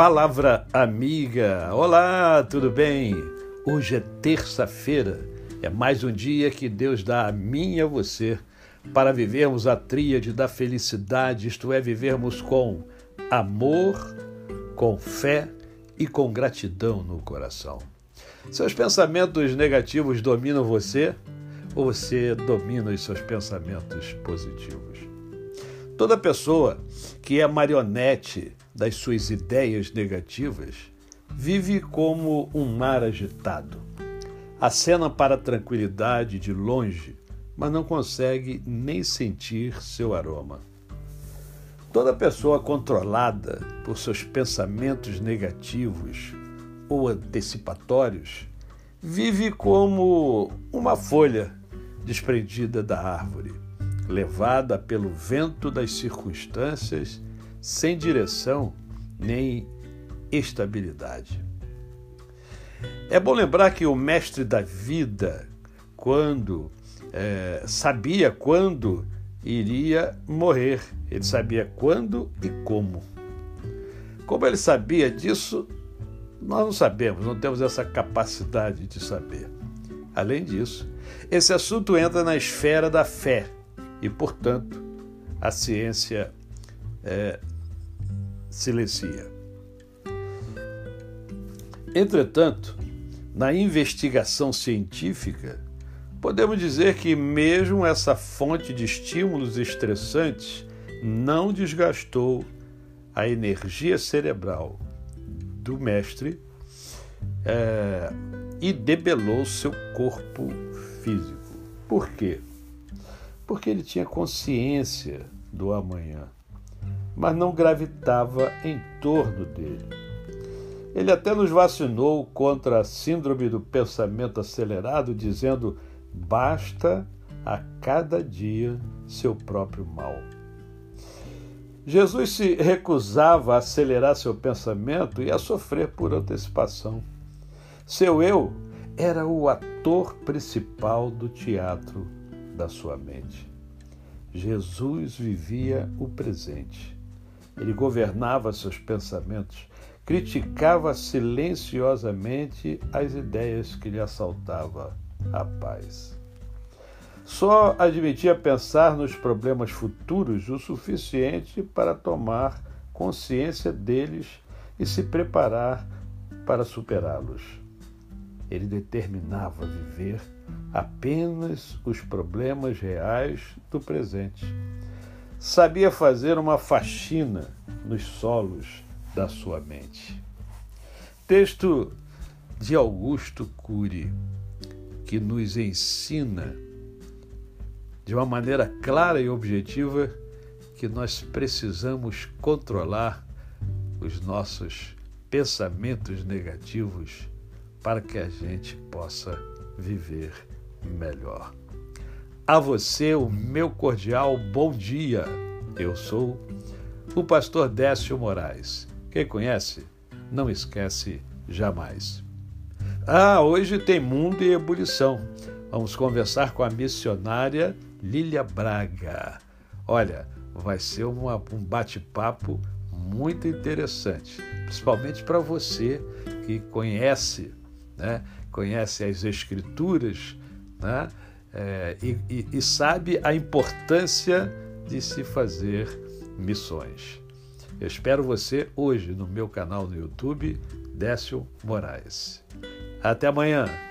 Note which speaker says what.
Speaker 1: Palavra amiga. Olá, tudo bem? Hoje é terça-feira. É mais um dia que Deus dá a mim e a você para vivermos a tríade da felicidade, isto é, vivermos com amor, com fé e com gratidão no coração. Seus pensamentos negativos dominam você ou você domina os seus pensamentos positivos? Toda pessoa que é marionete das suas ideias negativas vive como um mar agitado. Acena para a tranquilidade de longe, mas não consegue nem sentir seu aroma. Toda pessoa controlada por seus pensamentos negativos ou antecipatórios vive como uma folha desprendida da árvore, levada pelo vento das circunstâncias, sem direção nem estabilidade. É bom lembrar que o mestre da vida, quando é, sabia quando iria morrer, ele sabia quando e como. Como ele sabia disso, nós não sabemos, não temos essa capacidade de saber. Além disso, esse assunto entra na esfera da fé e, portanto, a ciência é, silencia. Entretanto, na investigação científica, podemos dizer que, mesmo essa fonte de estímulos estressantes, não desgastou a energia cerebral do mestre é, e debelou seu corpo físico. Por quê? Porque ele tinha consciência do amanhã, mas não gravitava em torno dele. Ele até nos vacinou contra a síndrome do pensamento acelerado, dizendo: basta a cada dia seu próprio mal. Jesus se recusava a acelerar seu pensamento e a sofrer por antecipação. Seu eu era o ator principal do teatro da sua mente. Jesus vivia o presente. Ele governava seus pensamentos, criticava silenciosamente as ideias que lhe assaltava a paz. Só admitia pensar nos problemas futuros o suficiente para tomar consciência deles e se preparar para superá-los. Ele determinava viver apenas os problemas reais do presente. Sabia fazer uma faxina nos solos da sua mente. Texto de Augusto Cury, que nos ensina de uma maneira clara e objetiva que nós precisamos controlar os nossos pensamentos negativos para que a gente possa viver melhor. A você o meu cordial bom dia. Eu sou o pastor Décio Moraes. Quem conhece, não esquece jamais. Ah, hoje tem mundo e ebulição. Vamos conversar com a missionária Lília Braga. Olha, vai ser uma, um bate-papo muito interessante, principalmente para você que conhece, né, conhece as escrituras, né, é, e, e, e sabe a importância de se fazer missões. Eu espero você hoje no meu canal no YouTube, Décio Moraes. Até amanhã!